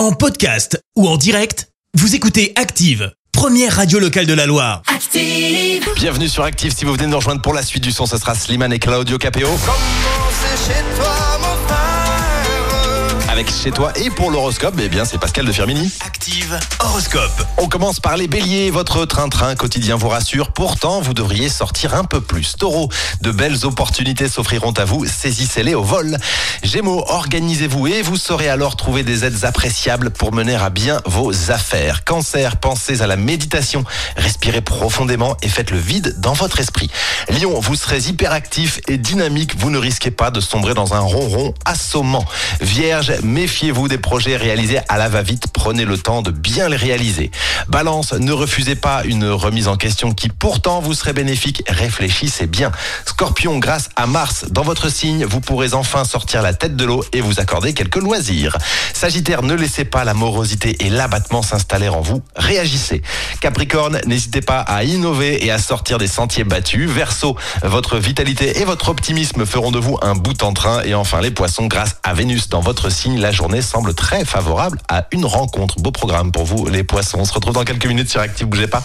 En podcast ou en direct, vous écoutez Active, première radio locale de la Loire. Active. Bienvenue sur Active. Si vous venez de nous rejoindre pour la suite du son, ce sera Slimane et Claudio Capéo. Avec chez toi et pour l'horoscope, eh bien c'est Pascal de Firmini. Active horoscope. On commence par les béliers. Votre train-train quotidien vous rassure. Pourtant, vous devriez sortir un peu plus. Taureau, de belles opportunités s'offriront à vous. Saisissez-les au vol. Gémeaux, organisez-vous et vous saurez alors trouver des aides appréciables pour mener à bien vos affaires. Cancer, pensez à la méditation. Respirez profondément et faites le vide dans votre esprit. Lion, vous serez hyperactif et dynamique. Vous ne risquez pas de sombrer dans un ronron assommant. Vierge, méfiez-vous des projets réalisés à la va-vite. Prenez le temps de bien les réaliser. Balance, ne refusez pas une remise en question qui pourtant vous serait bénéfique. Réfléchissez bien. Scorpion, grâce à Mars dans votre signe, vous pourrez enfin sortir la tête de l'eau et vous accorder quelques loisirs. Sagittaire, ne laissez pas la morosité et l'abattement s'installer en vous. Réagissez. Capricorne, n'hésitez pas à innover et à sortir des sentiers battus. Verseau, votre vitalité et votre optimisme feront de vous un bout en train. Et enfin, les poissons, grâce à Vénus dans votre signe, la journée semble très favorable à une rencontre. Beau programme pour vous, les poissons. On se retrouve dans quelques minutes sur Active, bougez pas.